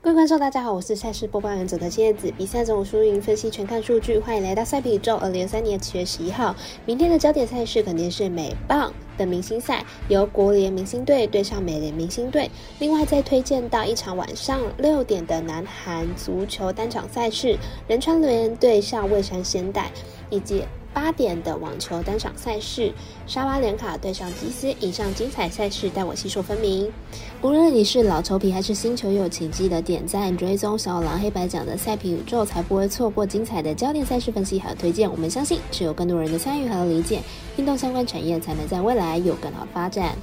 各位观众，大家好，我是赛事播报员佐藤叶子。比赛中输赢分析全看数据，欢迎来到赛比宇宙。二零二三年七月十一号，明天的焦点赛事肯定是美棒的明星赛，由国联明星队对上美联明星队。另外再推荐到一场晚上六点的南韩足球单场赛事，仁川联对上蔚山仙台，以及。八点的网球单场赛事，沙巴连卡对上吉斯，以上精彩赛事带我细数分明。无论你是老球皮还是新球友，请记得点赞、追踪小狼黑白奖的赛评宇宙，才不会错过精彩的焦点赛事分析和推荐。我们相信，只有更多人的参与和理解，运动相关产业才能在未来有更好的发展。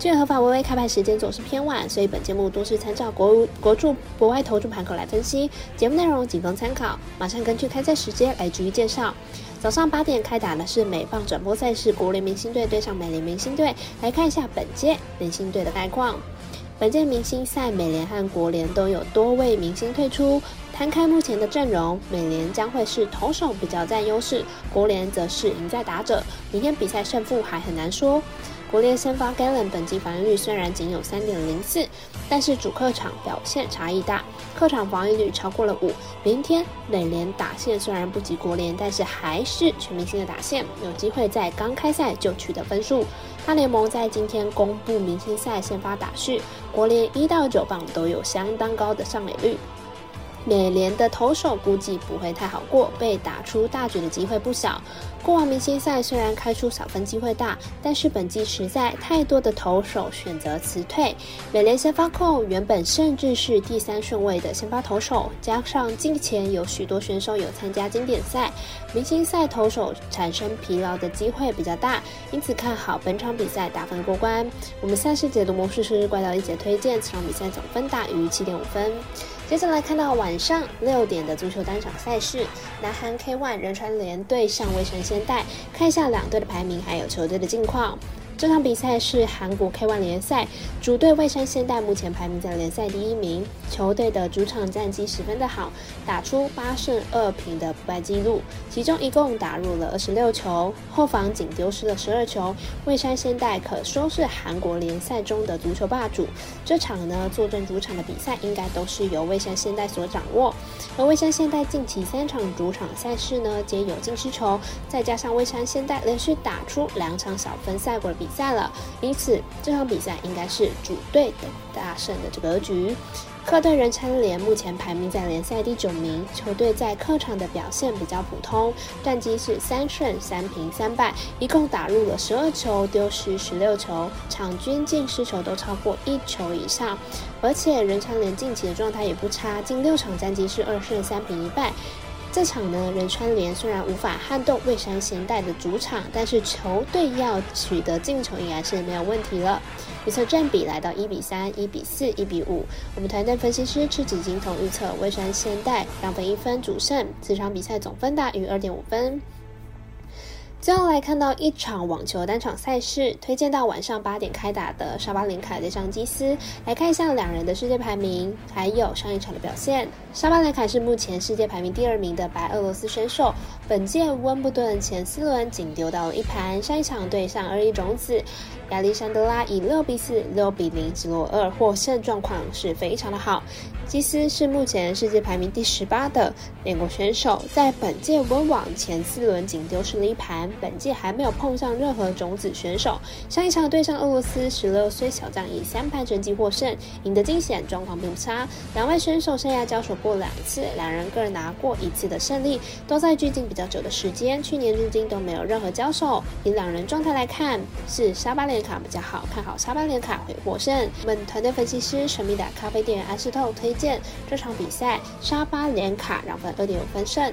据合法微微开盘时间总是偏晚，所以本节目多是参照国国注国外投注盘口来分析，节目内容仅供参考。马上根据开赛时间来逐一介绍。早上八点开打的是美棒转播赛事，国联明星队对上美联明星队。来看一下本届明星队的概况。本届明星赛，美联和国联都有多位明星退出。摊开目前的阵容，美联将会是投手比较占优势，国联则是赢在打者。明天比赛胜负还很难说。国联先发 Galen 本季防御率虽然仅有三点零四，但是主客场表现差异大，客场防御率超过了五。明天美联打线虽然不及国联，但是还是全明星的打线，有机会在刚开赛就取得分数。大联盟在今天公布明星赛先发打序，国联一到九棒都有相当高的上垒率。美联的投手估计不会太好过，被打出大局的机会不小。过往明星赛虽然开出小分机会大，但是本季实在太多的投手选择辞退。美联先发控原本甚至是第三顺位的先发投手，加上近前有许多选手有参加经典赛，明星赛投手产生疲劳的机会比较大，因此看好本场比赛打分过关。我们赛事解读模式是怪盗一姐推荐，此场比赛总分大于七点五分。接下来看到晚上六点的足球单场赛事，南韩 K1 仁川联对上威城仙带，看一下两队的排名还有球队的近况。这场比赛是韩国 K1 联赛，主队蔚山现代目前排名在联赛第一名。球队的主场战绩十分的好，打出八胜二平的不败纪录，其中一共打入了二十六球，后防仅丢失了十二球。蔚山现代可说是韩国联赛中的足球霸主。这场呢，坐镇主场的比赛应该都是由蔚山现代所掌握。而蔚山现代近期三场主场赛事呢，皆有进失球，再加上蔚山现代连续打出两场小分赛果的比。赛了，因此这场比赛应该是主队的大胜的这格局。客队人参联目前排名在联赛第九名，球队在客场的表现比较普通，战绩是三胜三平三败，一共打入了十二球，丢失十六球，场均进失球都超过一球以上。而且人参联近期的状态也不差，近六场战绩是二胜三平一败。这场呢，仁川联虽然无法撼动蔚山咸带的主场，但是球队要取得进球依然是没有问题了。预测占比来到一比三、一比四、一比五。我们团队分析师赤井金童预测蔚山咸带两分一分主胜，这场比赛总分大于二点五分。最后来看到一场网球单场赛事，推荐到晚上八点开打的沙巴林卡对上基斯，来看一下两人的世界排名，还有上一场的表现。沙巴连卡是目前世界排名第二名的白俄罗斯选手，本届温布顿前四轮仅丢到了一盘，上一场对上二一种子亚历山德拉以六比四、六比零直落二获胜，状况是非常的好。基斯是目前世界排名第十八的美国选手，在本届温网前四轮仅丢失了一盘，本届还没有碰上任何种子选手。上一场对上俄罗斯十六岁小将以三盘成绩获胜，赢得惊险，状况并不差。两位选手生涯交手过两次，两人各拿过一次的胜利，都在距今比较久的时间，去年至今都没有任何交手。以两人状态来看，是沙巴连卡比较好，看好沙巴连卡会获胜。我们团队分析师神秘的咖啡店员安斯透推荐。这场比赛，沙巴连卡让分二点五分胜。